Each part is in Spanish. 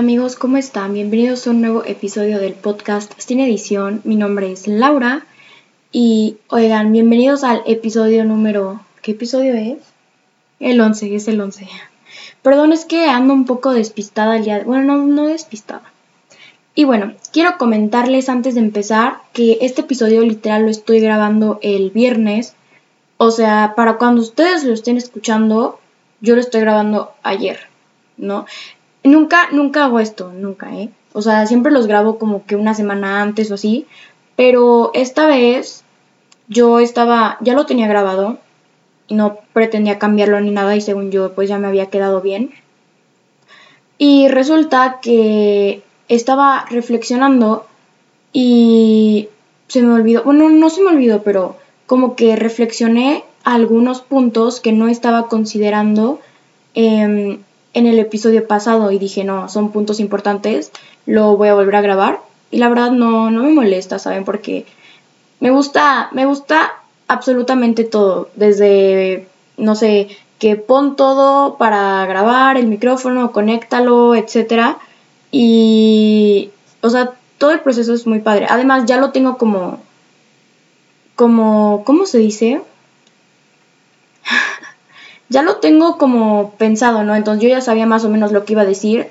amigos, ¿cómo están? Bienvenidos a un nuevo episodio del podcast Sin Edición. Mi nombre es Laura y oigan, bienvenidos al episodio número... ¿Qué episodio es? El 11, es el 11. Perdón, es que ando un poco despistada el día... Bueno, no, no despistada. Y bueno, quiero comentarles antes de empezar que este episodio literal lo estoy grabando el viernes. O sea, para cuando ustedes lo estén escuchando, yo lo estoy grabando ayer, ¿no? Nunca, nunca hago esto, nunca, ¿eh? O sea, siempre los grabo como que una semana antes o así. Pero esta vez yo estaba, ya lo tenía grabado y no pretendía cambiarlo ni nada y según yo pues ya me había quedado bien. Y resulta que estaba reflexionando y se me olvidó, bueno, no se me olvidó, pero como que reflexioné algunos puntos que no estaba considerando em, en el episodio pasado y dije, no, son puntos importantes, lo voy a volver a grabar. Y la verdad no, no me molesta, ¿saben? Porque me gusta, me gusta absolutamente todo, desde, no sé, que pon todo para grabar, el micrófono, conéctalo, etcétera y, o sea, todo el proceso es muy padre. Además, ya lo tengo como, como, ¿cómo se dice? Ya lo tengo como pensado, ¿no? Entonces yo ya sabía más o menos lo que iba a decir.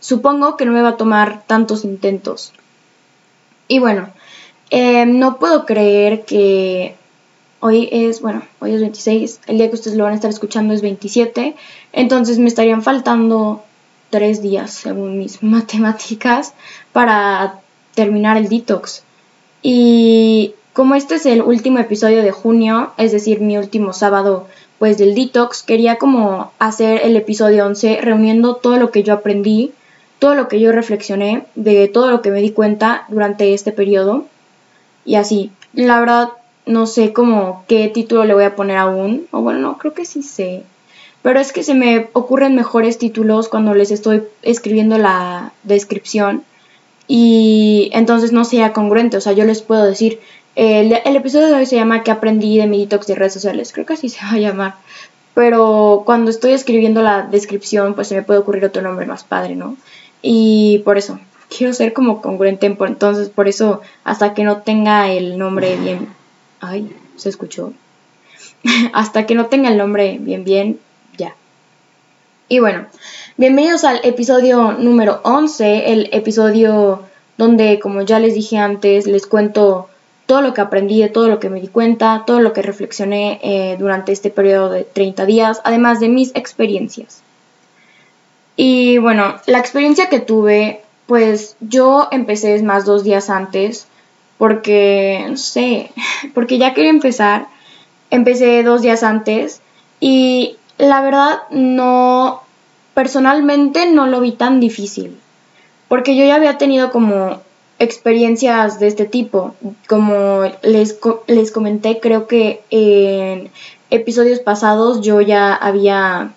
Supongo que no me va a tomar tantos intentos. Y bueno, em, no puedo creer que hoy es, bueno, hoy es 26, el día que ustedes lo van a estar escuchando es 27, entonces me estarían faltando tres días, según mis matemáticas, para terminar el detox. Y como este es el último episodio de junio, es decir, mi último sábado pues del detox, quería como hacer el episodio 11 reuniendo todo lo que yo aprendí, todo lo que yo reflexioné, de todo lo que me di cuenta durante este periodo. Y así, la verdad no sé cómo qué título le voy a poner aún, o bueno, no, creo que sí sé. Pero es que se me ocurren mejores títulos cuando les estoy escribiendo la descripción y entonces no sea congruente. O sea, yo les puedo decir, el, episodio de hoy se llama ¿Qué aprendí de mi detox de redes sociales? Creo que así se va a llamar. Pero cuando estoy escribiendo la descripción, pues se me puede ocurrir otro nombre más padre, ¿no? Y por eso, quiero ser como congruente. Entonces, por eso, hasta que no tenga el nombre bien... Ay, se escuchó. hasta que no tenga el nombre bien, bien, y bueno, bienvenidos al episodio número 11, el episodio donde, como ya les dije antes, les cuento todo lo que aprendí, de todo lo que me di cuenta, todo lo que reflexioné eh, durante este periodo de 30 días, además de mis experiencias. Y bueno, la experiencia que tuve, pues yo empecé más dos días antes, porque, no sé, porque ya quería empezar, empecé dos días antes y la verdad no personalmente no lo vi tan difícil, porque yo ya había tenido como experiencias de este tipo, como les, les comenté, creo que en episodios pasados yo ya había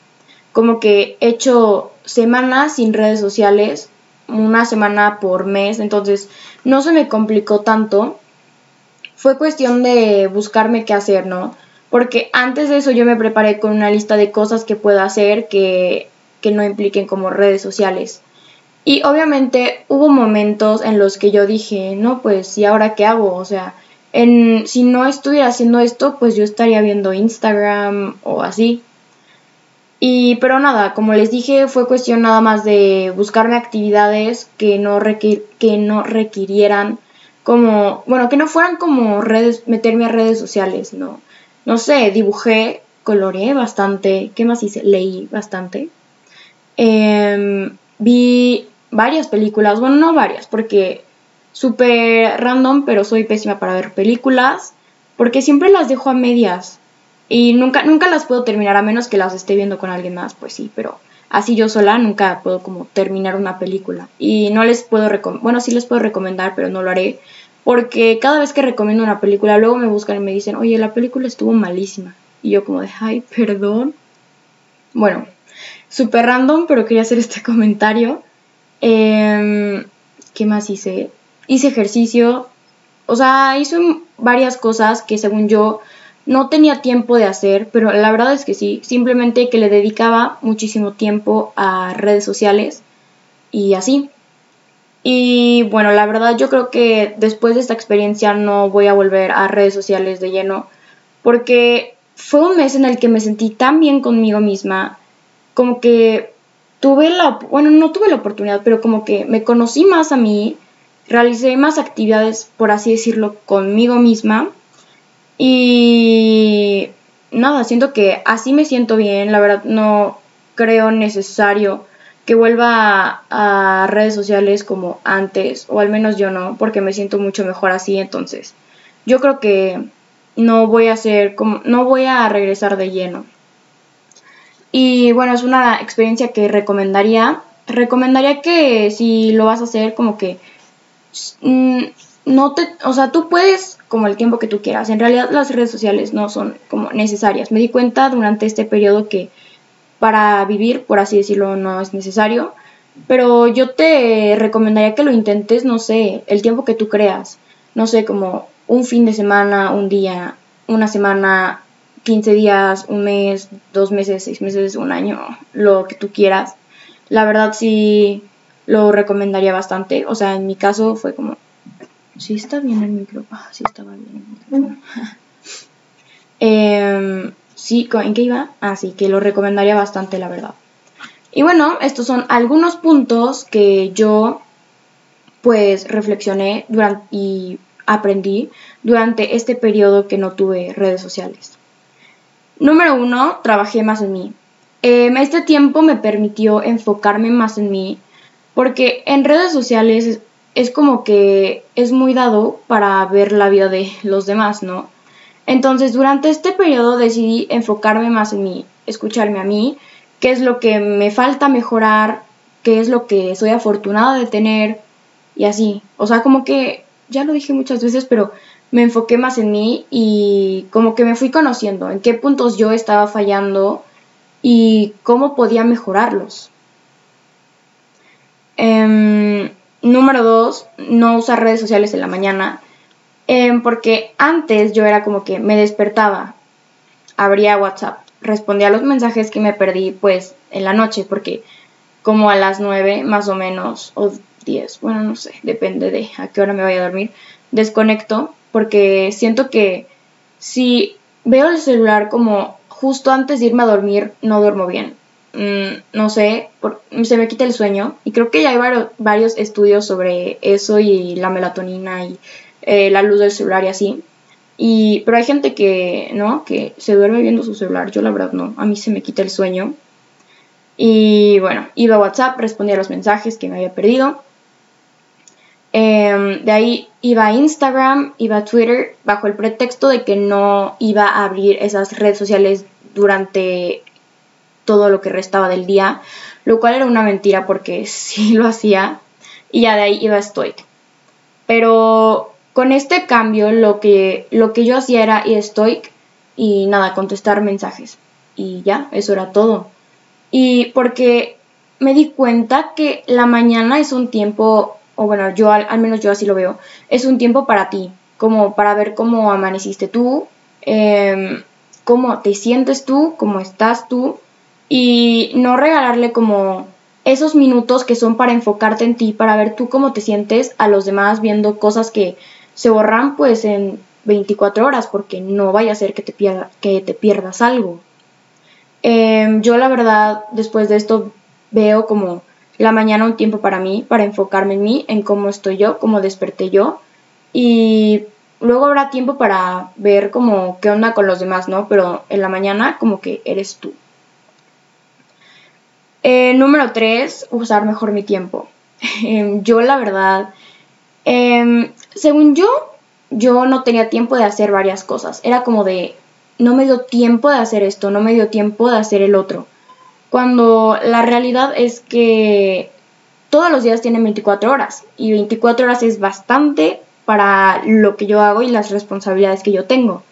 como que hecho semanas sin redes sociales, una semana por mes, entonces no se me complicó tanto. Fue cuestión de buscarme qué hacer, ¿no? Porque antes de eso yo me preparé con una lista de cosas que puedo hacer que que no impliquen como redes sociales. Y obviamente hubo momentos en los que yo dije, no, pues, ¿y ahora qué hago? O sea, en, si no estuviera haciendo esto, pues yo estaría viendo Instagram o así. Y, pero nada, como les dije, fue cuestión nada más de buscarme actividades que no, que no requirieran como, bueno, que no fueran como redes, meterme a redes sociales, no. No sé, dibujé, coloreé bastante, ¿qué más hice? Leí bastante. Em, vi varias películas, bueno, no varias, porque súper random, pero soy pésima para ver películas, porque siempre las dejo a medias y nunca, nunca las puedo terminar, a menos que las esté viendo con alguien más, pues sí, pero así yo sola nunca puedo como terminar una película. Y no les puedo recomendar, bueno, sí les puedo recomendar, pero no lo haré, porque cada vez que recomiendo una película, luego me buscan y me dicen, oye, la película estuvo malísima. Y yo como de, ay, perdón. Bueno, súper random, pero quería hacer este comentario. Em, ¿Qué más hice? Hice ejercicio. O sea, hice varias cosas que según yo no tenía tiempo de hacer, pero la verdad es que sí. Simplemente que le dedicaba muchísimo tiempo a redes sociales. y así. Y bueno, la verdad yo creo que después de esta experiencia no voy a volver a redes sociales de lleno porque fue un mes en el que me sentí tan bien conmigo misma, como que tuve la, bueno, no tuve la oportunidad, pero como que me conocí más a mí, realicé más actividades, por así decirlo, conmigo misma. Y nada, siento que así me siento bien, la verdad no creo necesario que vuelva a, redes sociales como antes, o al menos yo no, porque me siento mucho mejor así, entonces yo creo que no voy a hacer como, no voy a regresar de lleno. Y bueno, es una experiencia que recomendaría. Recomendaría que si lo vas a hacer, como que mm, no te, o sea, tú puedes como el tiempo que tú quieras. En realidad las redes sociales no son como necesarias. Me di cuenta durante este periodo que para vivir, por así decirlo, no es necesario. Pero yo te recomendaría que lo intentes, no sé, el tiempo que tú creas. No sé, como un fin de semana, un día, una semana, 15 días, un mes, dos meses, seis meses, un año, lo que tú quieras. La verdad sí lo recomendaría bastante. O sea, en mi caso fue como, sí está bien el micro, ah, sí estaba bien em, sí, ¿en qué iba? Ah, sí, que lo recomendaría bastante, la verdad. Y bueno, estos son algunos puntos que yo pues reflexioné durante, y aprendí durante este periodo que no tuve redes sociales. Número uno, trabajé más en mí. Em, este tiempo me permitió enfocarme más en mí porque en redes sociales es, como que es muy dado para ver la vida de los demás, ¿no? Entonces durante este periodo decidí enfocarme más en mí, escucharme a mí, qué es lo que me falta mejorar, qué es lo que soy afortunada de tener y así. O sea, como que, ya lo dije muchas veces, pero me enfoqué más en mí y como que me fui conociendo en qué puntos yo estaba fallando y cómo podía mejorarlos. Em, número dos, no usar redes sociales en la mañana. Em, porque antes yo era como que me despertaba, abría WhatsApp, respondía a los mensajes que me perdí pues en la noche, porque como a las nueve más o menos, o diez, bueno, no sé, depende de a qué hora me vaya a dormir, desconecto porque siento que si veo el celular como justo antes de irme a dormir, no duermo bien. Mm, no sé, se me quita el sueño y creo que ya hay varios, estudios sobre eso y la melatonina y eh, la luz del celular y así. Y, pero hay gente que, ¿no? Que se duerme viendo su celular. Yo la verdad no. A mí se me quita el sueño. Y bueno, iba a WhatsApp, respondía a los mensajes que me había perdido. Em, de ahí iba a Instagram, iba a Twitter, bajo el pretexto de que no iba a abrir esas redes sociales durante todo lo que restaba del día, lo cual era una mentira porque sí lo hacía. Y ya de ahí iba a Stoic. Pero con este cambio lo que, lo que yo hacía era ir a Stoic y nada, contestar mensajes. Y ya, eso era todo. Y porque me di cuenta que la mañana es un tiempo o bueno, yo al, menos yo así lo veo, es un tiempo para ti, como para ver cómo amaneciste tú, em, cómo te sientes tú, cómo estás tú, y no regalarle como esos minutos que son para enfocarte en ti, para ver tú cómo te sientes a los demás viendo cosas que se borran pues en 24 horas, porque no vaya a ser que te, pierda, que te pierdas algo. Em, yo la verdad, después de esto, veo como la mañana un tiempo para mí, para enfocarme en mí, en cómo estoy yo, cómo desperté yo. Y luego habrá tiempo para ver como qué onda con los demás, ¿no? Pero en la mañana como que eres tú. Eh, número tres, usar mejor mi tiempo. Em, yo la verdad, em, según yo, yo no tenía tiempo de hacer varias cosas. Era como de, no me dio tiempo de hacer esto, no me dio tiempo de hacer el otro cuando la realidad es que todos los días tienen 24 horas y 24 horas es bastante para lo que yo hago y las responsabilidades que yo tengo.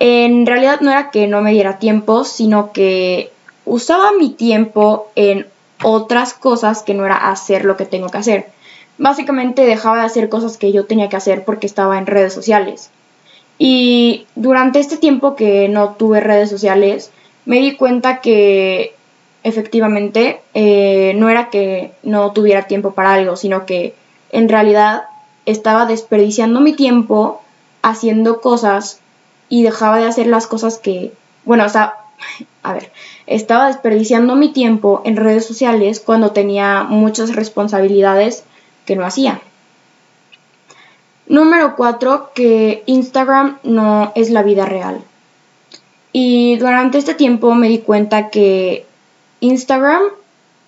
En realidad no era que no me diera tiempo, sino que usaba mi tiempo en otras cosas que no era hacer lo que tengo que hacer. Básicamente dejaba de hacer cosas que yo tenía que hacer porque estaba en redes sociales. Y durante este tiempo que no tuve redes sociales, me di cuenta que efectivamente, eh, no era que no tuviera tiempo para algo, sino que en realidad estaba desperdiciando mi tiempo haciendo cosas y dejaba de hacer las cosas que, bueno, o sea, a ver, estaba desperdiciando mi tiempo en redes sociales cuando tenía muchas responsabilidades que no hacía. Número 4, que Instagram no es la vida real. Y durante este tiempo me di cuenta que Instagram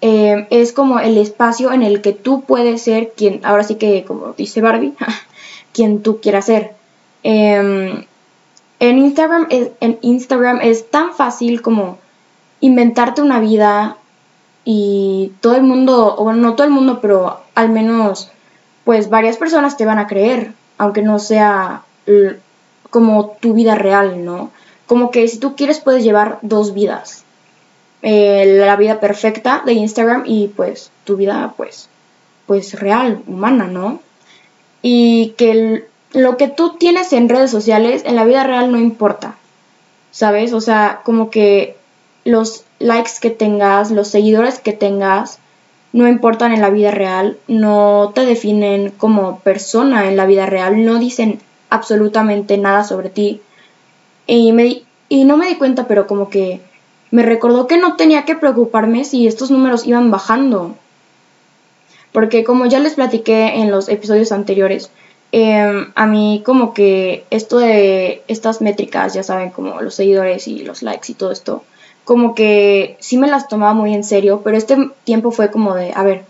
eh, es como el espacio en el que tú puedes ser quien, ahora sí que como dice Barbie, quien tú quieras ser. Em, en, Instagram es, en Instagram es tan fácil como inventarte una vida y todo el mundo, o bueno, no todo el mundo, pero al menos pues varias personas te van a creer, aunque no sea como tu vida real, ¿no? Como que si tú quieres puedes llevar dos vidas. Eh, la vida perfecta de Instagram y pues tu vida pues pues real, humana, ¿no? Y que lo que tú tienes en redes sociales en la vida real no importa. ¿Sabes? O sea, como que los likes que tengas, los seguidores que tengas, no importan en la vida real, no te definen como persona en la vida real, no dicen absolutamente nada sobre ti. Y, me, y no me di cuenta, pero como que me recordó que no tenía que preocuparme si estos números iban bajando. Porque como ya les platiqué en los episodios anteriores, em, a mí como que esto de estas métricas, ya saben, como los seguidores y los likes y todo esto, como que sí me las tomaba muy en serio, pero este tiempo fue como de, a ver,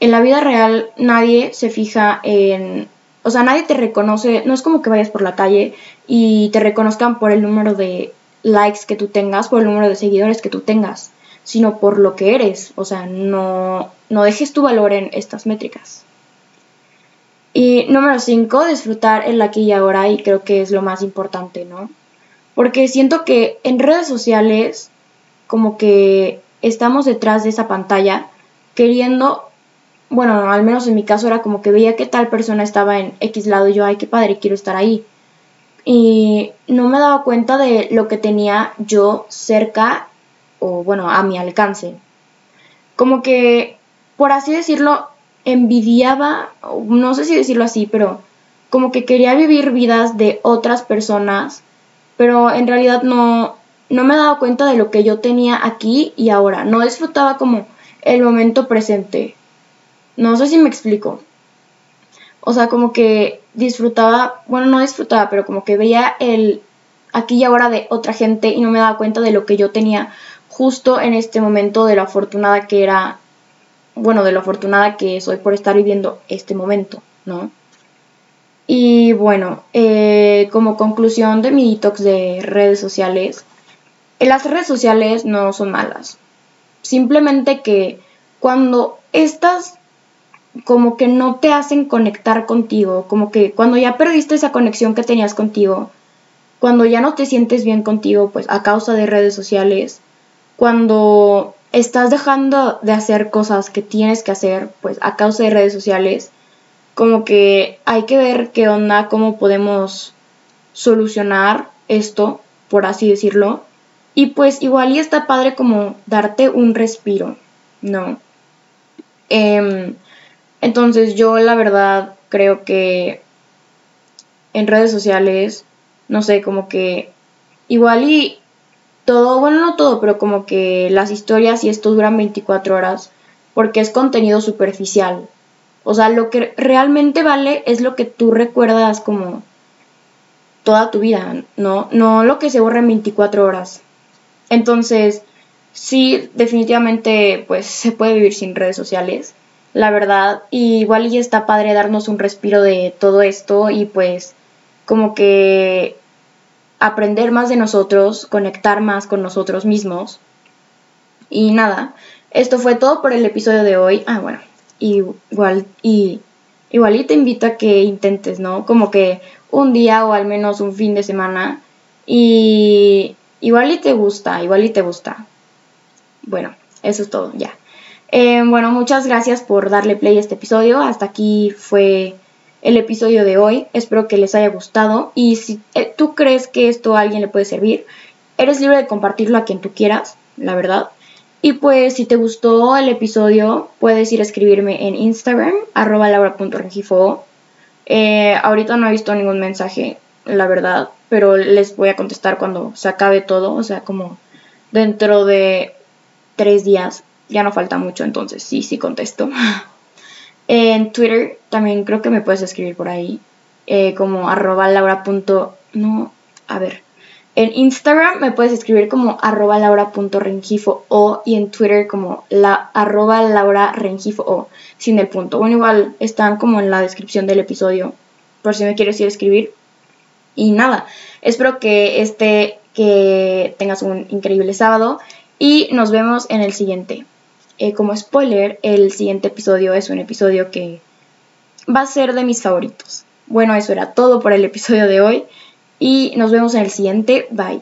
en la vida real nadie se fija en, o sea, nadie te reconoce, no es como que vayas por la calle y te reconozcan por el número de likes que tú tengas, por el número de seguidores que tú tengas, sino por lo que eres. O sea, no, no dejes tu valor en estas métricas. Y número 5, disfrutar el aquí y ahora y creo que es lo más importante, ¿no? Porque siento que en redes sociales como que estamos detrás de esa pantalla queriendo, bueno, al menos en mi caso era como que veía que tal persona estaba en X lado y yo, ay, qué padre, quiero estar ahí y no me daba cuenta de lo que tenía yo cerca o bueno, a mi alcance. Como que, por así decirlo, envidiaba, no sé si decirlo así, pero como que quería vivir vidas de otras personas, pero en realidad no, no me daba cuenta de lo que yo tenía aquí y ahora. No disfrutaba como el momento presente. No sé si me explico. O sea, como que disfrutaba, bueno, no disfrutaba, pero como que veía el aquí y ahora de otra gente y no me daba cuenta de lo que yo tenía justo en este momento, de lo afortunada que era, bueno, de lo afortunada que soy por estar viviendo este momento, ¿no? Y bueno, eh, como conclusión de mi detox de redes sociales, las redes sociales no son malas. Simplemente que cuando estas como que no te hacen conectar contigo, como que cuando ya perdiste esa conexión que tenías contigo, cuando ya no te sientes bien contigo, pues a causa de redes sociales, cuando estás dejando de hacer cosas que tienes que hacer, pues a causa de redes sociales, como que hay que ver qué onda, cómo podemos solucionar esto, por así decirlo. Y pues igual y está padre como darte un respiro, ¿no? Eh, entonces yo la verdad creo que en redes sociales, no sé, como que igual y todo, bueno, no todo, pero como que las historias y esto duran 24 horas porque es contenido superficial. O sea, lo que realmente vale es lo que tú recuerdas como toda tu vida, ¿no? No lo que se borra en 24 horas. Entonces, sí, definitivamente, pues se puede vivir sin redes sociales la verdad. Y igual y está padre darnos un respiro de todo esto y pues como que aprender más de nosotros, conectar más con nosotros mismos. Y nada, esto fue todo por el episodio de hoy. Ah, bueno, igual y igual y te invito a que intentes, ¿no? Como que un día o al menos un fin de semana y igual y te gusta, igual y te gusta. Bueno, eso es todo, ya. Eh, bueno, muchas gracias por darle play a este episodio. Hasta aquí fue el episodio de hoy. Espero que les haya gustado. Y si eh, tú crees que esto a alguien le puede servir, eres libre de compartirlo a quien tú quieras, la verdad. Y pues si te gustó el episodio, puedes ir a escribirme en Instagram, arroba laura.regifo. Eh, ahorita no he visto ningún mensaje, la verdad, pero les voy a contestar cuando se acabe todo, o sea, como dentro de tres días, ya no falta mucho, entonces sí, sí contesto. en Twitter también creo que me puedes escribir por ahí, eh, como arroba laura. no, a ver. En Instagram me puedes escribir como arroba laura.rengifo o y en Twitter como la arroba laura rengifo o sin el punto. Bueno, igual están como en la descripción del episodio por si me quieres ir a escribir. Y nada, espero que este, que tengas un increíble sábado y nos vemos en el siguiente. Eh, como spoiler, el siguiente episodio es un episodio que va a ser de mis favoritos. Bueno, eso era todo por el episodio de hoy y nos vemos en el siguiente. Bye.